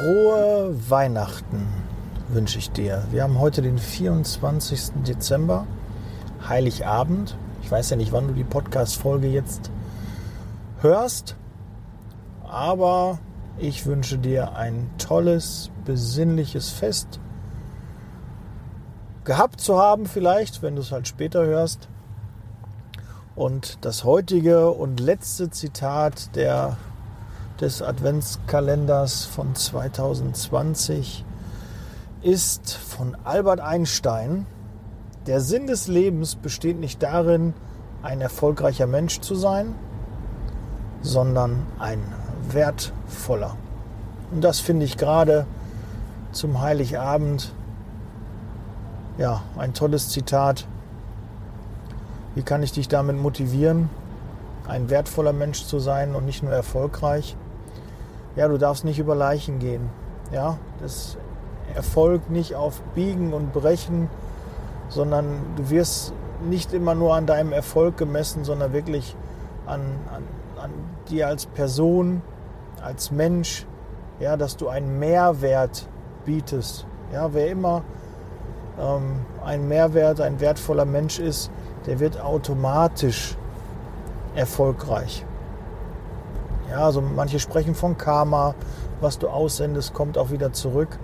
Frohe Weihnachten wünsche ich dir. Wir haben heute den 24. Dezember, Heiligabend. Ich weiß ja nicht, wann du die Podcast-Folge jetzt hörst, aber ich wünsche dir ein tolles, besinnliches Fest gehabt zu haben, vielleicht, wenn du es halt später hörst. Und das heutige und letzte Zitat der des Adventskalenders von 2020 ist von Albert Einstein. Der Sinn des Lebens besteht nicht darin, ein erfolgreicher Mensch zu sein, sondern ein wertvoller. Und das finde ich gerade zum Heiligabend ja ein tolles Zitat. Wie kann ich dich damit motivieren, ein wertvoller Mensch zu sein und nicht nur erfolgreich? Ja, du darfst nicht über Leichen gehen. Ja, das erfolgt nicht auf Biegen und Brechen, sondern du wirst nicht immer nur an deinem Erfolg gemessen, sondern wirklich an, an, an dir als Person, als Mensch, ja, dass du einen Mehrwert bietest. Ja, wer immer ähm, ein Mehrwert, ein wertvoller Mensch ist, der wird automatisch erfolgreich. Ja, also manche sprechen von Karma, was du aussendest, kommt auch wieder zurück.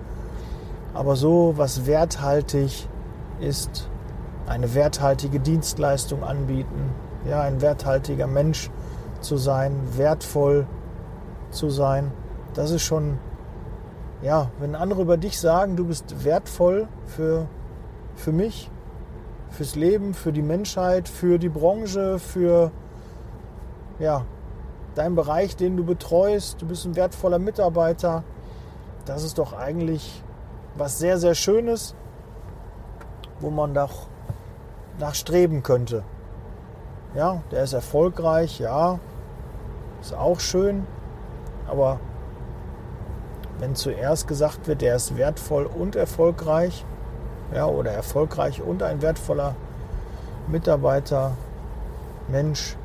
Aber so was werthaltig ist, eine werthaltige Dienstleistung anbieten, ja, ein werthaltiger Mensch zu sein, wertvoll zu sein, das ist schon, ja, wenn andere über dich sagen, du bist wertvoll für, für mich, fürs Leben, für die Menschheit, für die Branche, für, ja, dein Bereich, den du betreust, du bist ein wertvoller Mitarbeiter. Das ist doch eigentlich was sehr, sehr Schönes, wo man doch nachstreben könnte. Ja, der ist erfolgreich, ja, ist auch schön, aber wenn zuerst gesagt wird, der ist wertvoll und erfolgreich, ja, oder erfolgreich und ein wertvoller Mitarbeiter, Mensch,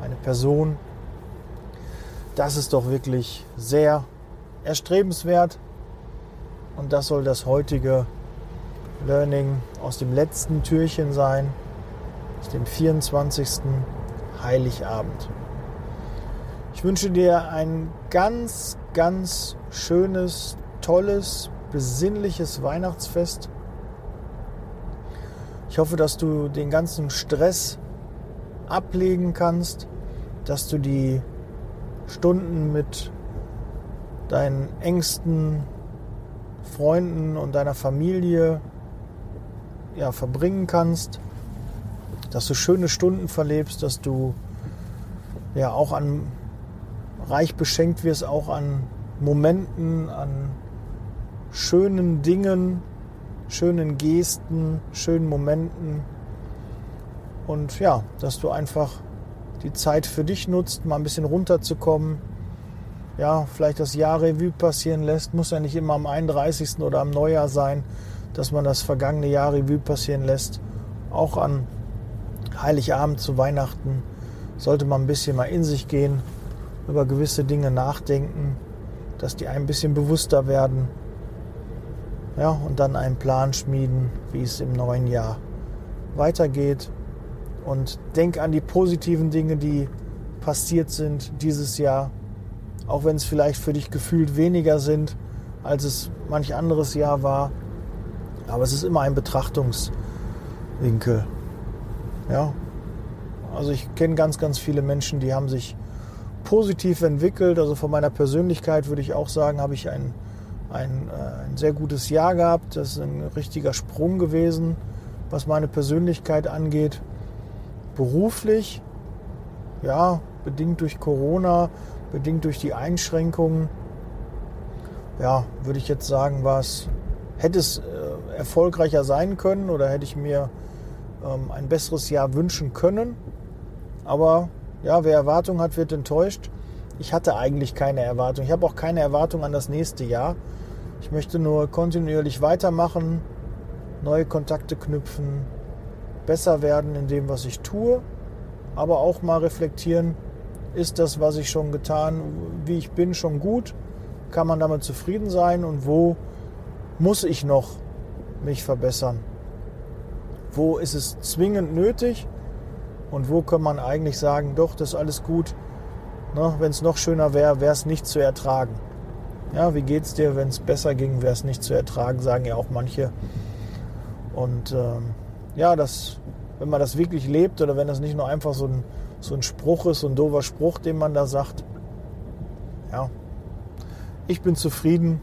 eine Person, das ist doch wirklich sehr erstrebenswert. Und das soll das heutige Learning aus dem letzten Türchen sein, aus dem 24. Heiligabend. Ich wünsche dir ein ganz, ganz schönes, tolles, besinnliches Weihnachtsfest. Ich hoffe, dass du den ganzen Stress ablegen kannst, dass du die Stunden mit deinen engsten Freunden und deiner Familie ja, verbringen kannst, dass du schöne Stunden verlebst, dass du ja auch an reich beschenkt wirst, auch an Momenten, an schönen Dingen, schönen Gesten, schönen Momenten. Und ja, dass du einfach die Zeit für dich nutzt, mal ein bisschen runterzukommen. Ja, vielleicht das Jahr Revue passieren lässt. Muss ja nicht immer am 31. oder am Neujahr sein, dass man das vergangene Jahr Revue passieren lässt. Auch an Heiligabend zu Weihnachten sollte man ein bisschen mal in sich gehen, über gewisse Dinge nachdenken, dass die ein bisschen bewusster werden. Ja, und dann einen Plan schmieden, wie es im neuen Jahr weitergeht. Und denk an die positiven Dinge, die passiert sind dieses Jahr. Auch wenn es vielleicht für dich gefühlt weniger sind, als es manch anderes Jahr war. Aber es ist immer ein Betrachtungswinkel. Ja. Also ich kenne ganz, ganz viele Menschen, die haben sich positiv entwickelt. Also von meiner Persönlichkeit würde ich auch sagen, habe ich ein, ein, äh, ein sehr gutes Jahr gehabt. Das ist ein richtiger Sprung gewesen, was meine Persönlichkeit angeht beruflich, ja, bedingt durch Corona, bedingt durch die Einschränkungen, ja, würde ich jetzt sagen, war hätte es äh, erfolgreicher sein können oder hätte ich mir ähm, ein besseres Jahr wünschen können. Aber ja, wer Erwartung hat, wird enttäuscht. Ich hatte eigentlich keine Erwartung. Ich habe auch keine Erwartung an das nächste Jahr. Ich möchte nur kontinuierlich weitermachen, neue Kontakte knüpfen, besser werden in dem, was ich tue, aber auch mal reflektieren, ist das, was ich schon getan, wie ich bin, schon gut kann man damit zufrieden sein und wo muss ich noch mich verbessern? Wo ist es zwingend nötig und wo kann man eigentlich sagen, doch, das ist alles gut. Ne, wenn es noch schöner wäre, wäre es nicht zu ertragen. Ja, wie geht's dir, wenn es besser ging, wäre es nicht zu ertragen, sagen ja auch manche. Und ähm, ja, das, wenn man das wirklich lebt oder wenn das nicht nur einfach so ein, so ein Spruch ist, so ein doofer Spruch, den man da sagt, ja, ich bin zufrieden,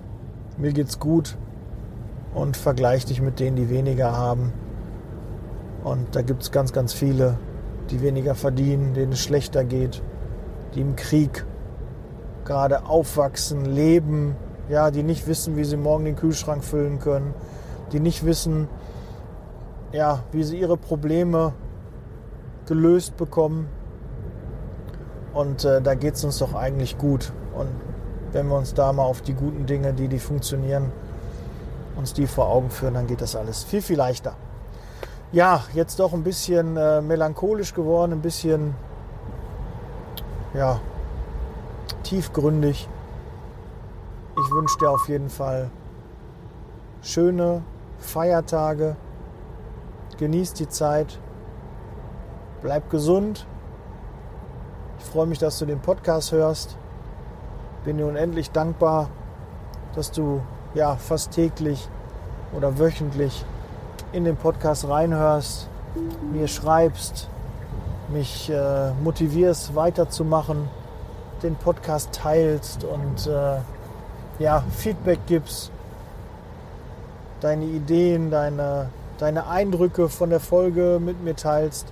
mir geht's gut und vergleich dich mit denen, die weniger haben. Und da gibt es ganz, ganz viele, die weniger verdienen, denen es schlechter geht, die im Krieg gerade aufwachsen, leben, ja, die nicht wissen, wie sie morgen den Kühlschrank füllen können, die nicht wissen, ja, wie sie ihre Probleme gelöst bekommen. Und äh, da geht es uns doch eigentlich gut. Und wenn wir uns da mal auf die guten Dinge, die, die funktionieren, uns die vor Augen führen, dann geht das alles viel, viel leichter. Ja, jetzt doch ein bisschen äh, melancholisch geworden, ein bisschen ja, tiefgründig. Ich wünsche dir auf jeden Fall schöne Feiertage. Genieß die Zeit. Bleib gesund. Ich freue mich, dass du den Podcast hörst. Bin dir unendlich dankbar, dass du ja fast täglich oder wöchentlich in den Podcast reinhörst, mir schreibst, mich äh, motivierst weiterzumachen den Podcast teilst und äh, ja, Feedback gibst, deine Ideen, deine, deine Eindrücke von der Folge mit mir teilst.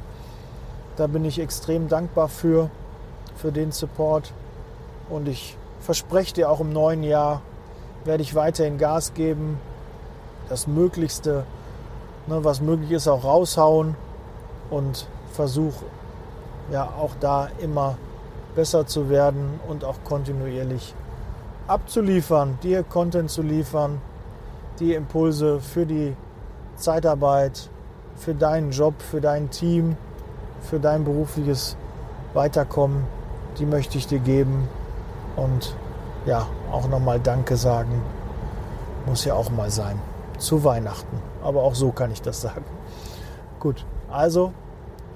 Da bin ich extrem dankbar für, für den Support. Und ich verspreche dir auch im neuen Jahr, werde ich weiterhin Gas geben, das Möglichste, ne, was möglich ist, auch raushauen und versuche ja auch da immer besser zu werden und auch kontinuierlich abzuliefern, dir Content zu liefern, die Impulse für die Zeitarbeit, für deinen Job, für dein Team, für dein berufliches Weiterkommen, die möchte ich dir geben und ja, auch nochmal Danke sagen. Muss ja auch mal sein. Zu Weihnachten. Aber auch so kann ich das sagen. Gut, also,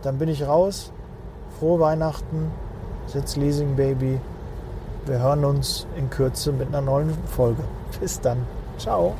dann bin ich raus. Frohe Weihnachten. Sitz Leasing Baby. Wir hören uns in Kürze mit einer neuen Folge. Bis dann. Ciao.